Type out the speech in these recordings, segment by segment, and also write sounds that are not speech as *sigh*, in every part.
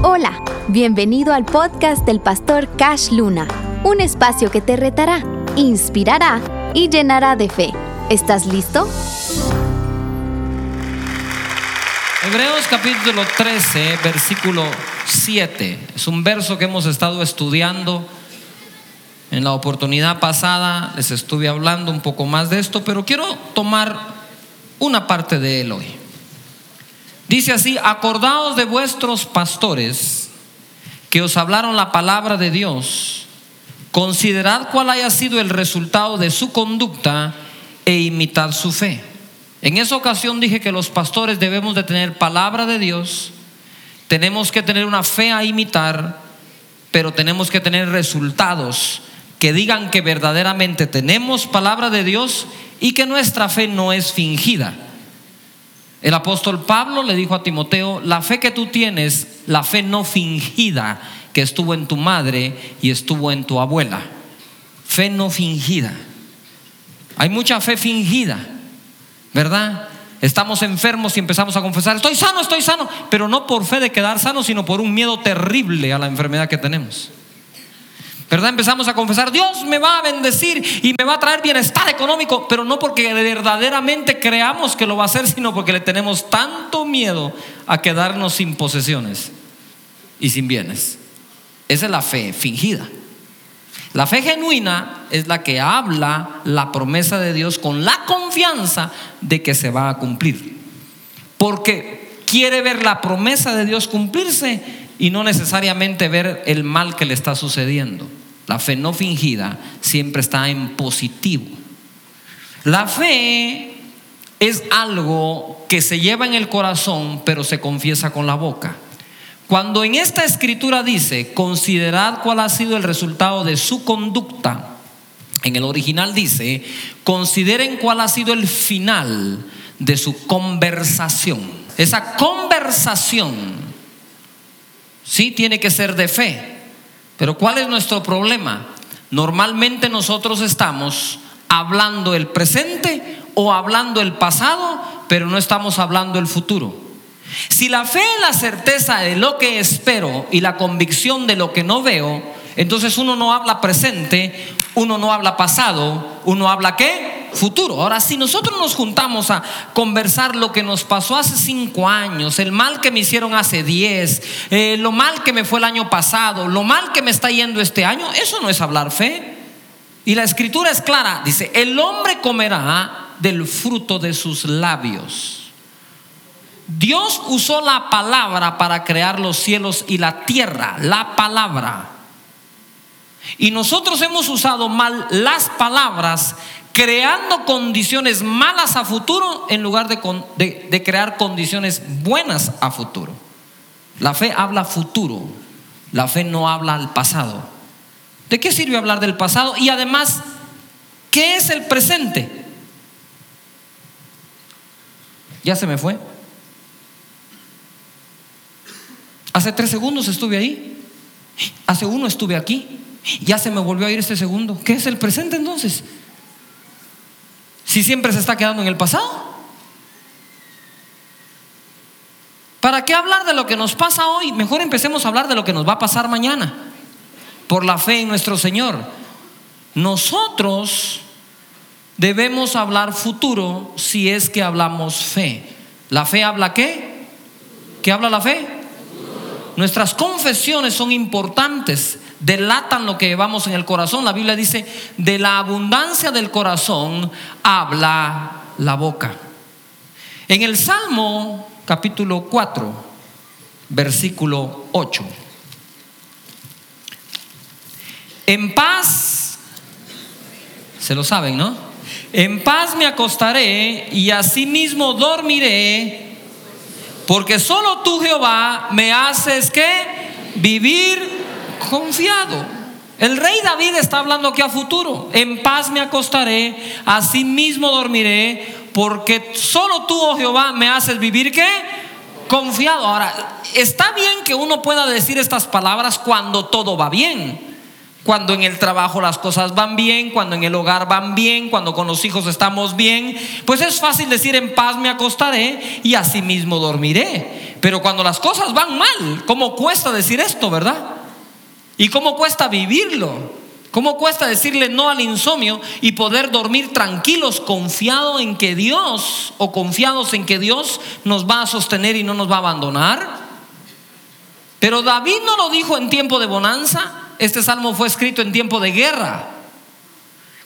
Hola, bienvenido al podcast del pastor Cash Luna, un espacio que te retará, inspirará y llenará de fe. ¿Estás listo? Hebreos capítulo 13, versículo 7. Es un verso que hemos estado estudiando. En la oportunidad pasada les estuve hablando un poco más de esto, pero quiero tomar una parte de él hoy. Dice así, acordaos de vuestros pastores que os hablaron la palabra de Dios, considerad cuál haya sido el resultado de su conducta e imitad su fe. En esa ocasión dije que los pastores debemos de tener palabra de Dios, tenemos que tener una fe a imitar, pero tenemos que tener resultados que digan que verdaderamente tenemos palabra de Dios y que nuestra fe no es fingida. El apóstol Pablo le dijo a Timoteo, la fe que tú tienes, la fe no fingida que estuvo en tu madre y estuvo en tu abuela. Fe no fingida. Hay mucha fe fingida, ¿verdad? Estamos enfermos y empezamos a confesar, estoy sano, estoy sano, pero no por fe de quedar sano, sino por un miedo terrible a la enfermedad que tenemos. ¿Verdad? Empezamos a confesar, Dios me va a bendecir y me va a traer bienestar económico, pero no porque verdaderamente creamos que lo va a hacer, sino porque le tenemos tanto miedo a quedarnos sin posesiones y sin bienes. Esa es la fe fingida. La fe genuina es la que habla la promesa de Dios con la confianza de que se va a cumplir. Porque quiere ver la promesa de Dios cumplirse y no necesariamente ver el mal que le está sucediendo. La fe no fingida siempre está en positivo. La fe es algo que se lleva en el corazón, pero se confiesa con la boca. Cuando en esta escritura dice, considerad cuál ha sido el resultado de su conducta, en el original dice, consideren cuál ha sido el final de su conversación. Esa conversación sí tiene que ser de fe. Pero ¿cuál es nuestro problema? Normalmente nosotros estamos hablando el presente o hablando el pasado, pero no estamos hablando el futuro. Si la fe es la certeza de lo que espero y la convicción de lo que no veo, entonces uno no habla presente, uno no habla pasado, uno habla qué? Futuro. Ahora, si nosotros nos juntamos a conversar lo que nos pasó hace cinco años, el mal que me hicieron hace diez, eh, lo mal que me fue el año pasado, lo mal que me está yendo este año, eso no es hablar fe. Y la escritura es clara, dice, el hombre comerá del fruto de sus labios. Dios usó la palabra para crear los cielos y la tierra, la palabra. Y nosotros hemos usado mal las palabras creando condiciones malas a futuro en lugar de, crear condiciones buenas a futuro. La fe habla futuro, la fe no habla al pasado. ¿De qué sirve hablar del pasado? Y además, ¿qué es el presente? Ya se me fue. Hace tres segundos estuve ahí. Hace uno estuve aquí. Ya se me volvió a ir este segundo. ¿Qué es el presente entonces? Si siempre se está quedando en el pasado? ¿Para qué hablar de lo que nos pasa hoy? Mejor empecemos a hablar de lo que nos va a pasar mañana, por la fe en nuestro Señor. Nosotros debemos hablar futuro si es que hablamos fe. ¿La fe habla qué? ¿Qué habla la fe? Nuestras confesiones son importantes delatan lo que llevamos en el corazón. La Biblia dice, de la abundancia del corazón habla la boca. En el Salmo capítulo 4, versículo 8. En paz, se lo saben, ¿no? En paz me acostaré y asimismo dormiré, porque solo tú, Jehová, me haces que vivir confiado. El rey David está hablando aquí a futuro. En paz me acostaré, así mismo dormiré, porque solo tú, oh Jehová, me haces vivir qué? Confiado. Ahora, está bien que uno pueda decir estas palabras cuando todo va bien. cuando en el trabajo las cosas van bien, cuando en el hogar van bien, cuando con los hijos estamos bien, pues es fácil decir en paz me acostaré y así mismo dormiré. Pero cuando las cosas van mal, ¿cómo cuesta decir esto, verdad? ¿Y cómo cuesta vivirlo? ¿Cómo cuesta decirle no al insomnio y poder dormir tranquilos, confiados en que Dios o confiados en que Dios nos va a sostener y no nos va a abandonar? Pero David no lo dijo en tiempo de bonanza, este salmo fue escrito en tiempo de guerra.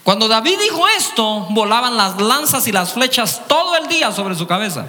Cuando David dijo esto, volaban las lanzas y las flechas todo el día sobre su cabeza.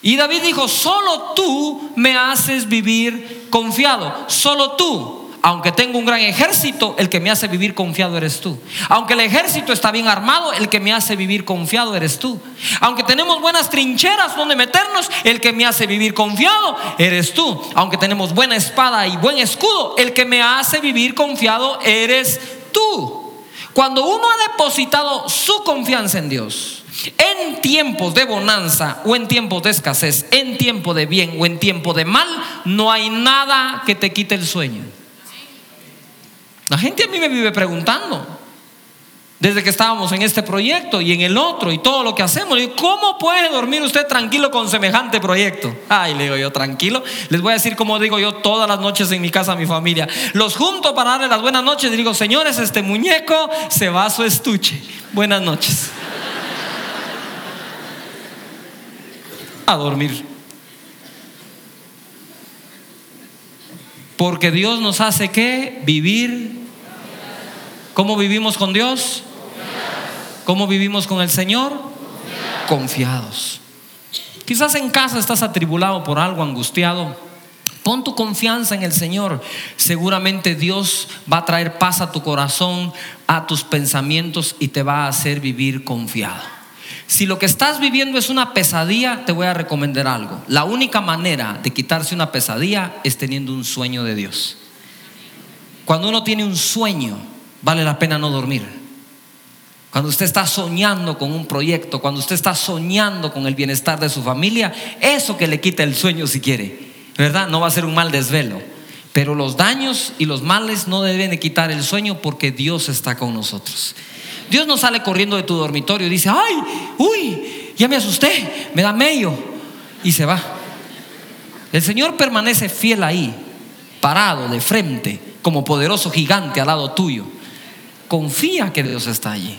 Y David dijo, solo tú me haces vivir confiado, solo tú. Aunque tengo un gran ejército, el que me hace vivir confiado eres tú. Aunque el ejército está bien armado, el que me hace vivir confiado eres tú. Aunque tenemos buenas trincheras donde meternos, el que me hace vivir confiado eres tú. Aunque tenemos buena espada y buen escudo, el que me hace vivir confiado eres tú. Cuando uno ha depositado su confianza en Dios, en tiempos de bonanza o en tiempos de escasez, en tiempo de bien o en tiempo de mal, no hay nada que te quite el sueño. La gente a mí me vive preguntando. Desde que estábamos en este proyecto y en el otro y todo lo que hacemos, ¿cómo puede dormir usted tranquilo con semejante proyecto? Ay, le digo yo, tranquilo. Les voy a decir como digo yo todas las noches en mi casa a mi familia. Los junto para darle las buenas noches y digo, señores, este muñeco se va a su estuche. Buenas noches. A dormir. Porque Dios nos hace que vivir. ¿Cómo vivimos con Dios? ¿Cómo vivimos con el Señor? Confiados. Quizás en casa estás atribulado por algo, angustiado. Pon tu confianza en el Señor. Seguramente Dios va a traer paz a tu corazón, a tus pensamientos y te va a hacer vivir confiado. Si lo que estás viviendo es una pesadilla, te voy a recomendar algo. La única manera de quitarse una pesadilla es teniendo un sueño de Dios. Cuando uno tiene un sueño, vale la pena no dormir. Cuando usted está soñando con un proyecto, cuando usted está soñando con el bienestar de su familia, eso que le quita el sueño si quiere, ¿verdad? No va a ser un mal desvelo. Pero los daños y los males no deben de quitar el sueño porque Dios está con nosotros. Dios no sale corriendo de tu dormitorio y dice, ay, uy, ya me asusté, me da medio y se va. El Señor permanece fiel ahí, parado de frente, como poderoso gigante al lado tuyo. Confía que Dios está allí.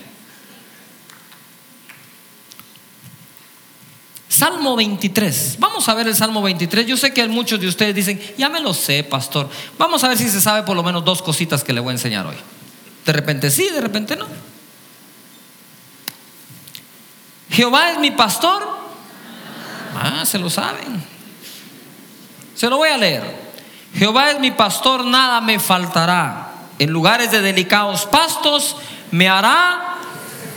Salmo 23. Vamos a ver el Salmo 23. Yo sé que muchos de ustedes dicen, ya me lo sé, pastor. Vamos a ver si se sabe por lo menos dos cositas que le voy a enseñar hoy. De repente sí, de repente no. Jehová es mi pastor. Ah, se lo saben. Se lo voy a leer. Jehová es mi pastor, nada me faltará. En lugares de delicados pastos me hará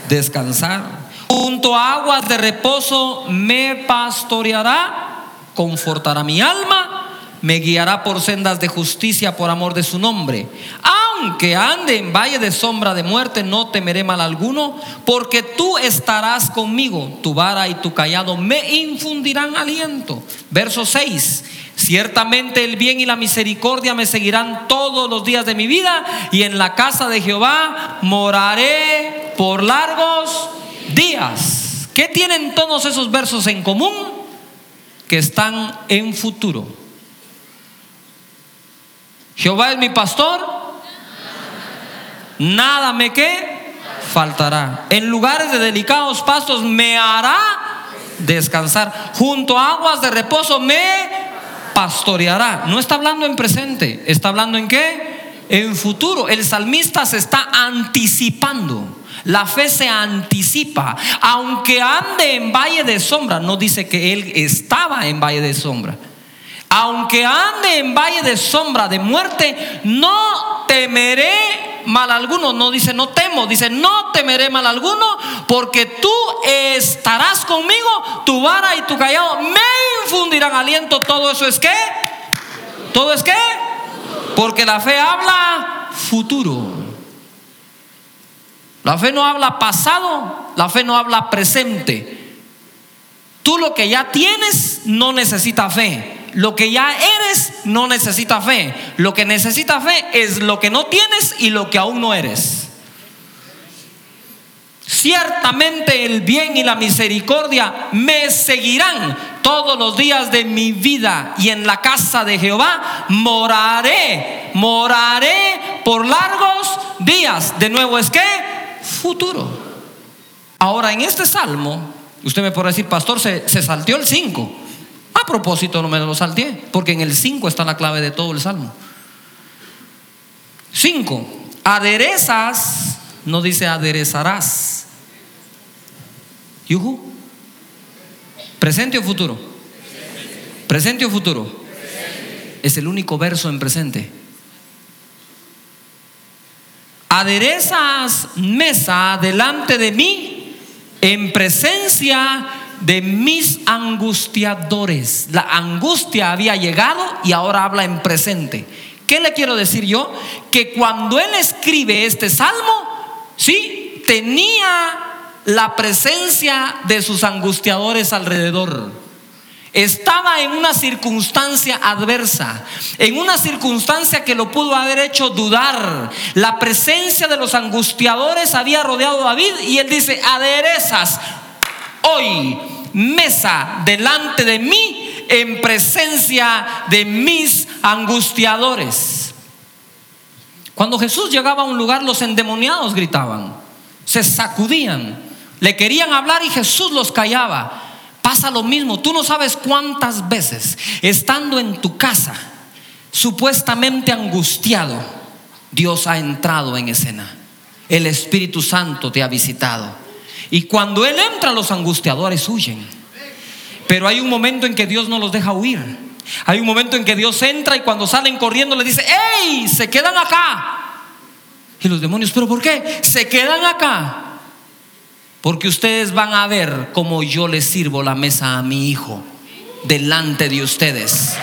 descansar. Junto a aguas de reposo me pastoreará, confortará mi alma, me guiará por sendas de justicia por amor de su nombre aunque ande en valle de sombra de muerte, no temeré mal alguno, porque tú estarás conmigo, tu vara y tu callado me infundirán aliento. Verso 6. Ciertamente el bien y la misericordia me seguirán todos los días de mi vida y en la casa de Jehová moraré por largos días. ¿Qué tienen todos esos versos en común? Que están en futuro. Jehová es mi pastor, nada me que faltará. En lugares de delicados pastos me hará descansar. Junto a aguas de reposo me pastoreará. No está hablando en presente, está hablando en qué? En futuro. El salmista se está anticipando. La fe se anticipa. Aunque ande en valle de sombra, no dice que él estaba en valle de sombra. Aunque ande en valle de sombra de muerte, no temeré mal alguno, no dice no temo, dice no temeré mal alguno, porque tú estarás conmigo, tu vara y tu callado me infundirán aliento. Todo eso es qué? Todo es qué? Porque la fe habla futuro. La fe no habla pasado, la fe no habla presente. Tú lo que ya tienes no necesita fe. Lo que ya eres no necesita fe. Lo que necesita fe es lo que no tienes y lo que aún no eres. Ciertamente el bien y la misericordia me seguirán todos los días de mi vida y en la casa de Jehová moraré, moraré por largos días. De nuevo es que futuro. Ahora en este salmo, usted me puede decir, pastor, se, se salteó el 5. A propósito, no me lo salteé, porque en el 5 está la clave de todo el salmo. 5. Aderezas, no dice aderezarás. Yuhu. ¿Presente o futuro? ¿Presente o futuro? Es el único verso en presente. Aderezas mesa delante de mí en presencia de mis angustiadores. La angustia había llegado y ahora habla en presente. ¿Qué le quiero decir yo? Que cuando él escribe este salmo, sí, tenía la presencia de sus angustiadores alrededor. Estaba en una circunstancia adversa, en una circunstancia que lo pudo haber hecho dudar. La presencia de los angustiadores había rodeado a David y él dice, aderezas hoy mesa delante de mí en presencia de mis angustiadores. Cuando Jesús llegaba a un lugar, los endemoniados gritaban, se sacudían le querían hablar y Jesús los callaba. Pasa lo mismo. Tú no sabes cuántas veces, estando en tu casa, supuestamente angustiado, Dios ha entrado en escena. El Espíritu Santo te ha visitado. Y cuando Él entra, los angustiadores huyen. Pero hay un momento en que Dios no los deja huir. Hay un momento en que Dios entra y cuando salen corriendo le dice, ¡Ey! Se quedan acá. Y los demonios, ¿pero por qué? Se quedan acá. Porque ustedes van a ver cómo yo les sirvo la mesa a mi hijo delante de ustedes.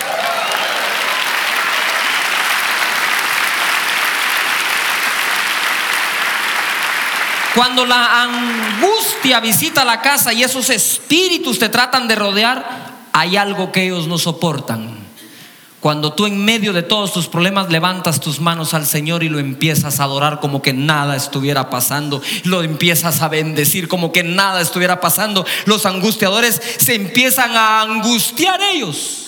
Cuando la angustia visita la casa y esos espíritus te tratan de rodear, hay algo que ellos no soportan. Cuando tú en medio de todos tus problemas levantas tus manos al Señor y lo empiezas a adorar como que nada estuviera pasando, lo empiezas a bendecir como que nada estuviera pasando, los angustiadores se empiezan a angustiar ellos.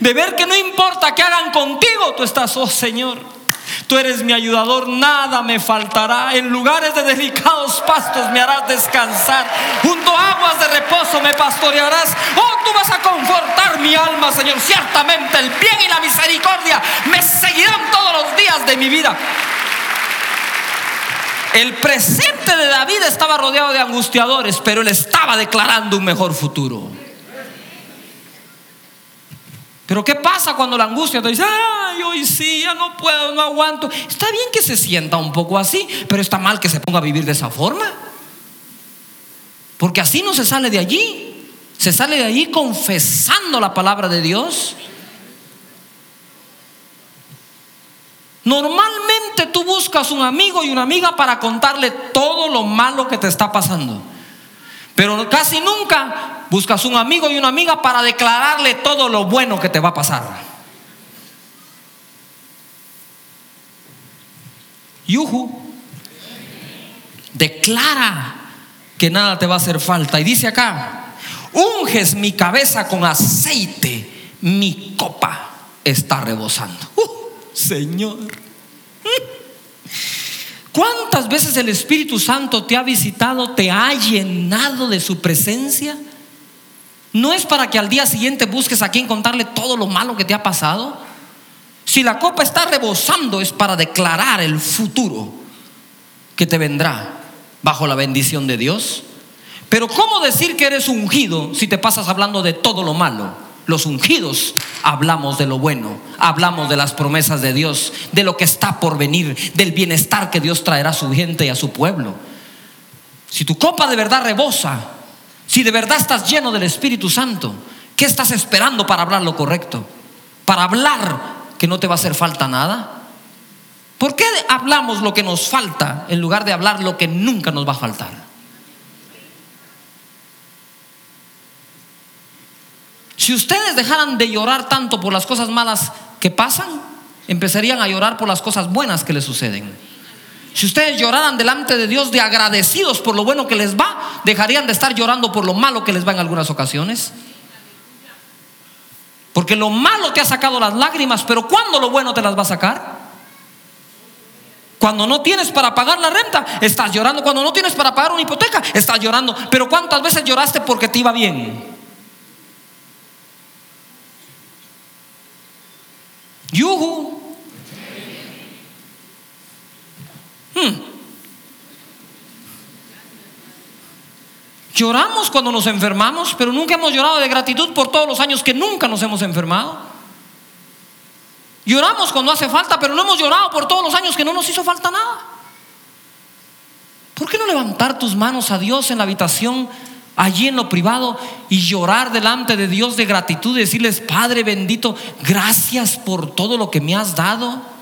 De ver que no importa que hagan contigo, tú estás, oh Señor, Tú eres mi ayudador, nada me faltará. En lugares de delicados pastos me harás descansar. Junto a aguas de reposo me pastorearás. Oh, tú vas a confortar mi alma, Señor. Ciertamente el bien y la misericordia me seguirán todos los días de mi vida. El presente de David estaba rodeado de angustiadores, pero él estaba declarando un mejor futuro. Pero ¿qué pasa cuando la angustia te dice, ay, hoy sí, ya no puedo, no aguanto? Está bien que se sienta un poco así, pero está mal que se ponga a vivir de esa forma. Porque así no se sale de allí. Se sale de allí confesando la palabra de Dios. Normalmente tú buscas un amigo y una amiga para contarle todo lo malo que te está pasando. Pero casi nunca buscas un amigo y una amiga para declararle todo lo bueno que te va a pasar. Yuhu declara que nada te va a hacer falta. Y dice acá, unges mi cabeza con aceite, mi copa está rebosando. Uh, Señor. ¿Cuántas veces el Espíritu Santo te ha visitado, te ha llenado de su presencia? No es para que al día siguiente busques a quien contarle todo lo malo que te ha pasado. Si la copa está rebosando es para declarar el futuro que te vendrá bajo la bendición de Dios. Pero ¿cómo decir que eres ungido si te pasas hablando de todo lo malo? Los ungidos hablamos de lo bueno, hablamos de las promesas de Dios, de lo que está por venir, del bienestar que Dios traerá a su gente y a su pueblo. Si tu copa de verdad rebosa, si de verdad estás lleno del Espíritu Santo, ¿qué estás esperando para hablar lo correcto? Para hablar que no te va a hacer falta nada. ¿Por qué hablamos lo que nos falta en lugar de hablar lo que nunca nos va a faltar? Si ustedes dejaran de llorar tanto por las cosas malas que pasan, empezarían a llorar por las cosas buenas que les suceden. Si ustedes lloraran delante de Dios de agradecidos por lo bueno que les va, dejarían de estar llorando por lo malo que les va en algunas ocasiones. Porque lo malo te ha sacado las lágrimas, pero ¿cuándo lo bueno te las va a sacar? Cuando no tienes para pagar la renta, estás llorando. Cuando no tienes para pagar una hipoteca, estás llorando. Pero ¿cuántas veces lloraste porque te iba bien? Yuhu. Hmm. Lloramos cuando nos enfermamos, pero nunca hemos llorado de gratitud por todos los años que nunca nos hemos enfermado. Lloramos cuando hace falta, pero no hemos llorado por todos los años que no nos hizo falta nada. ¿Por qué no levantar tus manos a Dios en la habitación, allí en lo privado, y llorar delante de Dios de gratitud decirles, Padre bendito, gracias por todo lo que me has dado?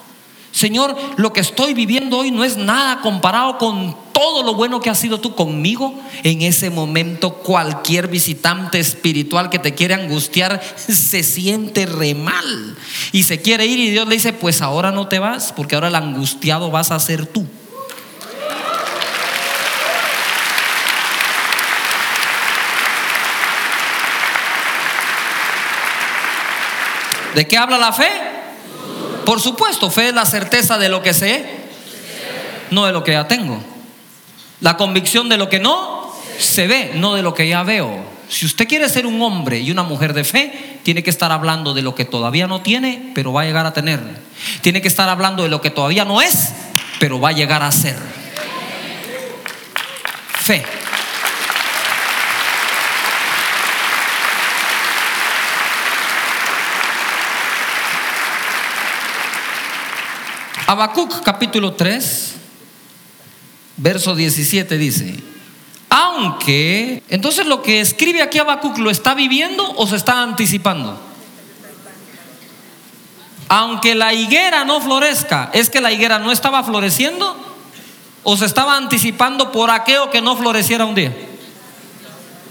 Señor, lo que estoy viviendo hoy no es nada comparado con todo lo bueno que has sido tú conmigo. En ese momento cualquier visitante espiritual que te quiere angustiar se siente re mal y se quiere ir y Dios le dice, pues ahora no te vas porque ahora el angustiado vas a ser tú. ¿De qué habla la fe? Por supuesto, fe es la certeza de lo que sé, no de lo que ya tengo. La convicción de lo que no se ve, no de lo que ya veo. Si usted quiere ser un hombre y una mujer de fe, tiene que estar hablando de lo que todavía no tiene, pero va a llegar a tener. Tiene que estar hablando de lo que todavía no es, pero va a llegar a ser. Fe. Habacuc capítulo 3, verso 17 dice, aunque, entonces lo que escribe aquí Habacuc lo está viviendo o se está anticipando. Aunque la higuera no florezca, ¿es que la higuera no estaba floreciendo o se estaba anticipando por aquello que no floreciera un día?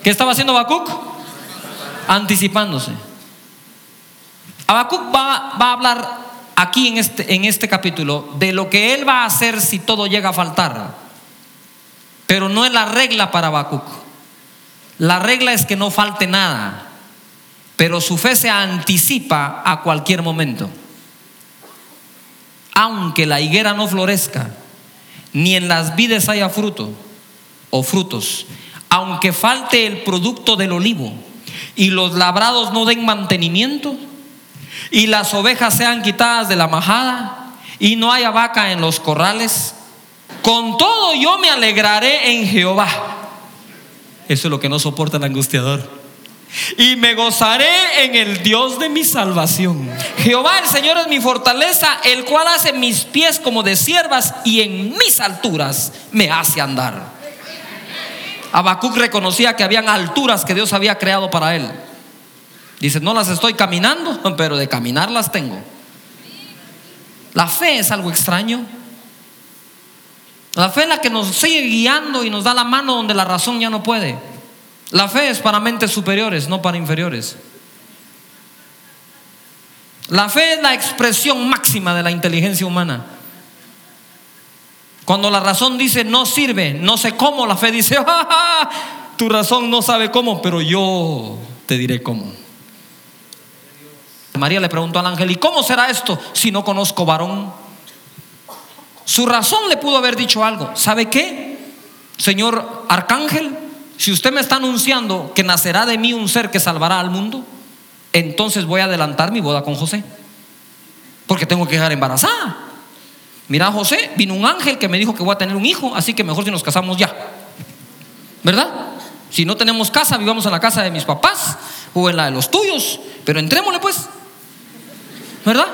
¿Qué estaba haciendo Habacuc? Anticipándose. Habacuc va, va a hablar aquí en este, en este capítulo de lo que él va a hacer si todo llega a faltar. Pero no es la regla para Habacuc. La regla es que no falte nada. Pero su fe se anticipa a cualquier momento. Aunque la higuera no florezca, ni en las vides haya fruto o frutos, aunque falte el producto del olivo y los labrados no den mantenimiento, y las ovejas sean quitadas de la majada y no haya vaca en los corrales, con todo yo me alegraré en Jehová. Eso es lo que no soporta el angustiador. Y me gozaré en el Dios de mi salvación. Jehová el Señor es mi fortaleza, el cual hace mis pies como de siervas y en mis alturas me hace andar. Habacuc reconocía que habían alturas que Dios había creado para él. Dice, no las estoy caminando, *laughs* pero de caminar las tengo. La fe es algo extraño. La fe es la que nos sigue guiando y nos da la mano donde la razón ya no puede. La fe es para mentes superiores, no para inferiores. La fe es la expresión máxima de la inteligencia humana. Cuando la razón dice no sirve, no sé cómo, la fe dice, *laughs* tu razón no sabe cómo, pero yo te diré cómo. María le preguntó al ángel, ¿y cómo será esto si no conozco varón? Su razón le pudo haber dicho algo. ¿Sabe qué? Señor arcángel, si usted me está anunciando que nacerá de mí un ser que salvará al mundo, entonces voy a adelantar mi boda con José. Porque tengo que dejar embarazada. Mira, José, vino un ángel que me dijo que voy a tener un hijo, así que mejor si nos casamos ya. ¿Verdad? Si no tenemos casa, vivamos en la casa de mis papás o en la de los tuyos, pero entrémosle pues. ¿Verdad?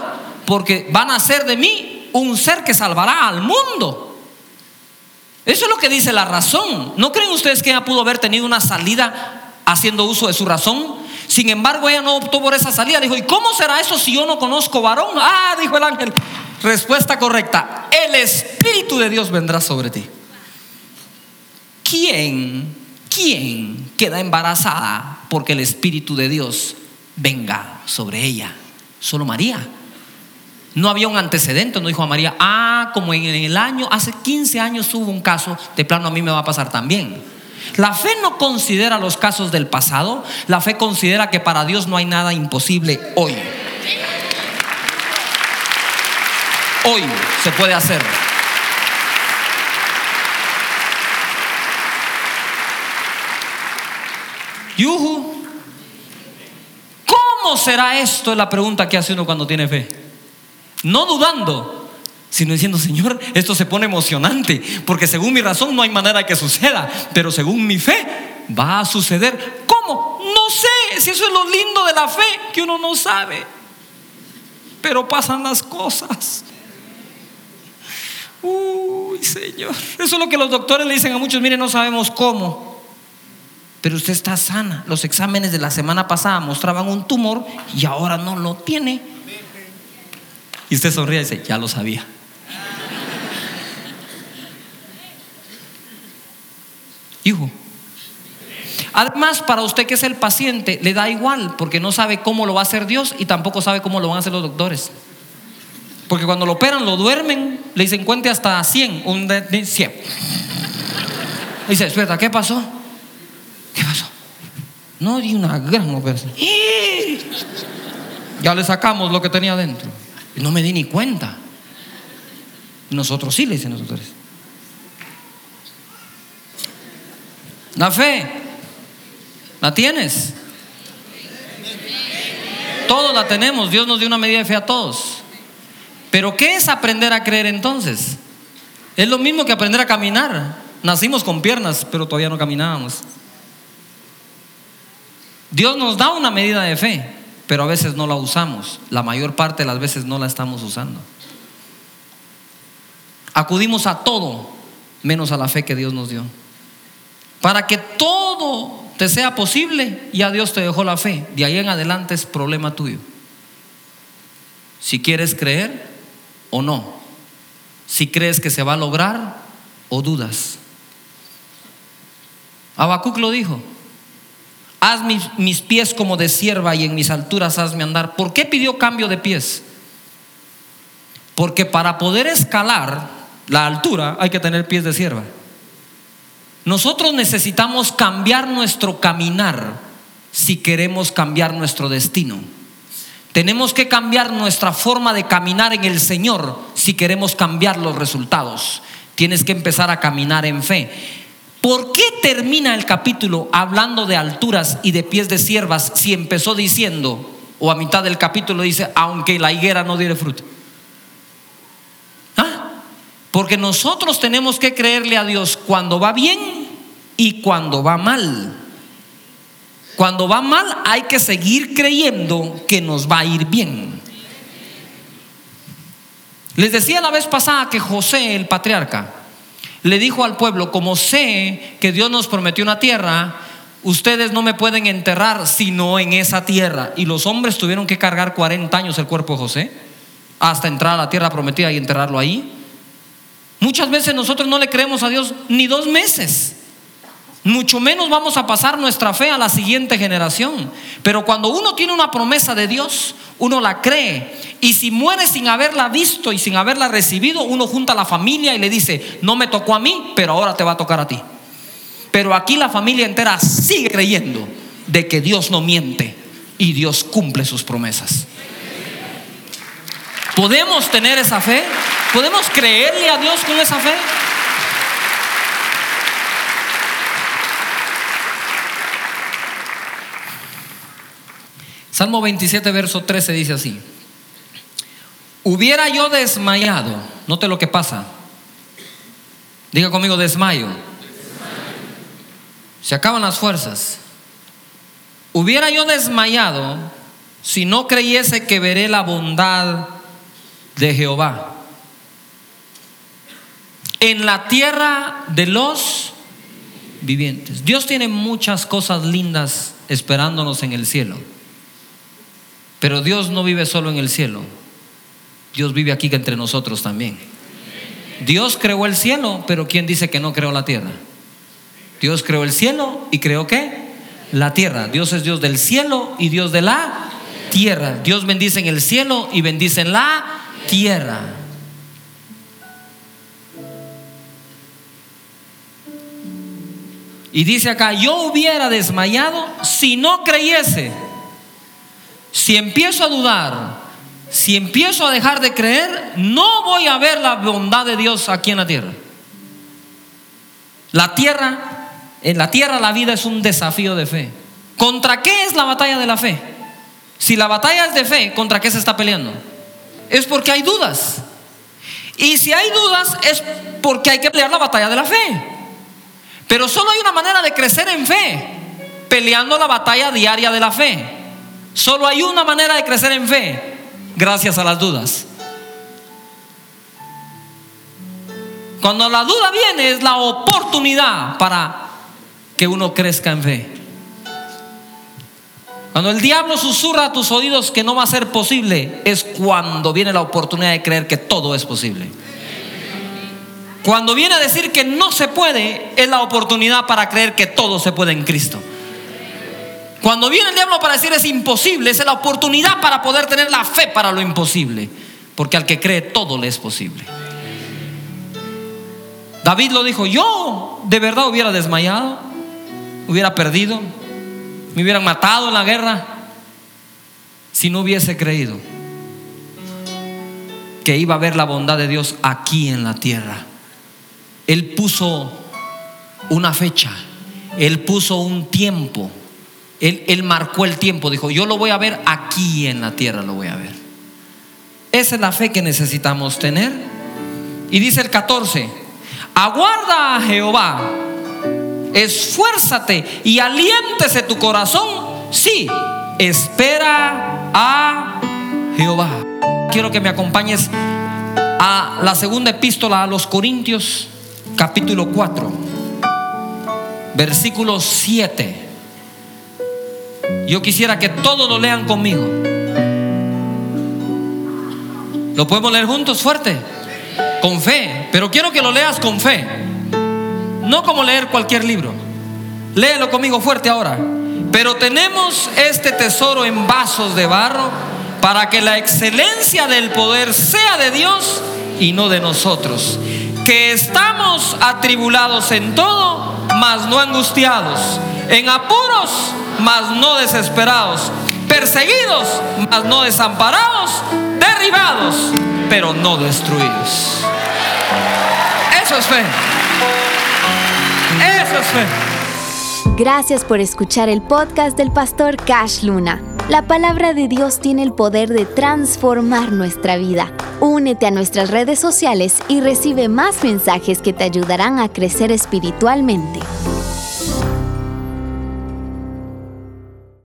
Porque van a ser de mí un ser que salvará al mundo. Eso es lo que dice la razón. ¿No creen ustedes que ella pudo haber tenido una salida haciendo uso de su razón? Sin embargo, ella no optó por esa salida. Dijo, ¿y cómo será eso si yo no conozco varón? Ah, dijo el ángel. Respuesta correcta. El Espíritu de Dios vendrá sobre ti. ¿Quién, quién queda embarazada porque el Espíritu de Dios venga sobre ella. Solo María. No había un antecedente, no dijo a María, ah, como en el año, hace 15 años hubo un caso, de plano a mí me va a pasar también. La fe no considera los casos del pasado, la fe considera que para Dios no hay nada imposible hoy. Hoy se puede hacer. Yuhu. ¿Cómo será esto? Es la pregunta que hace uno cuando tiene fe. No dudando, sino diciendo, Señor, esto se pone emocionante, porque según mi razón no hay manera que suceda, pero según mi fe va a suceder. ¿Cómo? No sé, si eso es lo lindo de la fe, que uno no sabe, pero pasan las cosas. Uy, Señor, eso es lo que los doctores le dicen a muchos, miren, no sabemos cómo, pero usted está sana. Los exámenes de la semana pasada mostraban un tumor y ahora no lo tiene. Y usted sonríe y dice, ya lo sabía. Hijo. Además, para usted que es el paciente, le da igual, porque no sabe cómo lo va a hacer Dios y tampoco sabe cómo lo van a hacer los doctores. Porque cuando lo operan, lo duermen, le dicen cuente hasta 100, un de 100. Dice, espera, ¿qué pasó? ¿Qué pasó? No di una gran operación. Ya le sacamos lo que tenía dentro. Y no me di ni cuenta. Nosotros sí, le dicen los doctores. La fe, ¿la tienes? Todos la tenemos. Dios nos dio una medida de fe a todos. Pero ¿qué es aprender a creer entonces? Es lo mismo que aprender a caminar. Nacimos con piernas, pero todavía no caminábamos. Dios nos da una medida de fe, pero a veces no la usamos. La mayor parte de las veces no la estamos usando. Acudimos a todo menos a la fe que Dios nos dio. Para que todo te sea posible, ya Dios te dejó la fe. De ahí en adelante es problema tuyo. Si quieres creer o no. Si crees que se va a lograr o dudas. Habacuc lo dijo. Haz mis, mis, pies como de sierva y en mis alturas hazme andar. ¿Por qué pidió cambio de pies? Porque para poder escalar la altura hay que tener pies de sierva. Nosotros necesitamos cambiar nuestro caminar si queremos cambiar nuestro destino. Tenemos que cambiar nuestra forma de caminar en el Señor si queremos cambiar los resultados. Tienes que empezar a caminar en fe. ¿Por qué termina el capítulo hablando de alturas y de pies de siervas si empezó diciendo, o a mitad del capítulo dice, aunque la higuera no diere fruto? ¿Ah? Porque nosotros tenemos que creerle a Dios cuando va bien y cuando va mal. Cuando va mal hay que seguir creyendo que nos va a ir bien. Les decía la vez pasada que José, el patriarca, le dijo al pueblo, como sé que Dios nos prometió una tierra, ustedes no me pueden enterrar sino en esa tierra. Y los hombres tuvieron que cargar 40 años el cuerpo de José hasta entrar a la tierra prometida y enterrarlo ahí. Muchas veces nosotros no le creemos a Dios ni dos meses. Mucho menos vamos a pasar nuestra fe a la siguiente generación. Pero cuando uno tiene una promesa de Dios, uno la cree. Y si muere sin haberla visto y sin haberla recibido, uno junta a la familia y le dice, no me tocó a mí, pero ahora te va a tocar a ti. Pero aquí la familia entera sigue creyendo de que Dios no miente y Dios cumple sus promesas. ¿Podemos tener esa fe? ¿Podemos creerle a Dios con esa fe? Salmo 27, verso 13 dice así. Hubiera yo desmayado, note lo que pasa. Diga conmigo, desmayo. Se acaban las fuerzas. Hubiera yo desmayado si no creyese que veré la bondad de Jehová en la tierra de los vivientes. Dios tiene muchas cosas lindas esperándonos en el cielo. Pero Dios no vive solo en el cielo. Dios vive aquí entre nosotros también. Dios creó el cielo, pero ¿quién dice que no creó la tierra? Dios creó el cielo y creó qué? La tierra. Dios es Dios del cielo y Dios de la tierra. Dios bendice en el cielo y bendice en la tierra. Y dice acá, yo hubiera desmayado si no creyese. Si empiezo a dudar, si empiezo a dejar de creer, no voy a ver la bondad de Dios aquí en la tierra. La tierra, en la tierra la vida es un desafío de fe. ¿Contra qué es la batalla de la fe? Si la batalla es de fe, ¿contra qué se está peleando? Es porque hay dudas. Y si hay dudas es porque hay que pelear la batalla de la fe. Pero solo hay una manera de crecer en fe, peleando la batalla diaria de la fe. Solo hay una manera de crecer en fe, gracias a las dudas. Cuando la duda viene es la oportunidad para que uno crezca en fe. Cuando el diablo susurra a tus oídos que no va a ser posible, es cuando viene la oportunidad de creer que todo es posible. Cuando viene a decir que no se puede, es la oportunidad para creer que todo se puede en Cristo. Cuando viene el diablo para decir es imposible, es la oportunidad para poder tener la fe para lo imposible. Porque al que cree todo le es posible. David lo dijo, yo de verdad hubiera desmayado, hubiera perdido, me hubieran matado en la guerra si no hubiese creído que iba a ver la bondad de Dios aquí en la tierra. Él puso una fecha, Él puso un tiempo, él, marcó el tiempo, dijo, yo lo voy a ver aquí en la tierra, lo voy a ver. Esa es la fe que necesitamos tener. Y dice el 14, aguarda a Jehová, esfuérzate y aliéntese tu corazón. Sí, espera a Jehová. Quiero que me acompañes a la segunda epístola a los Corintios capítulo 4, versículo 7. Yo quisiera que todos lo lean conmigo. ¿Lo podemos leer juntos fuerte? Con fe. Pero quiero que lo leas con fe. No como leer cualquier libro. Léelo conmigo fuerte ahora. Pero tenemos este tesoro en vasos de barro para que la excelencia del poder sea de Dios y no de nosotros que estamos atribulados en todo, mas no angustiados, en apuros, mas no desesperados, perseguidos, mas no desamparados, derribados, pero no destruidos. Eso es fe. Eso es fe. Gracias por escuchar el podcast del pastor Cash Luna. La palabra de Dios tiene el poder de transformar nuestra vida. Únete a nuestras redes sociales y recibe más mensajes que te ayudarán a crecer espiritualmente.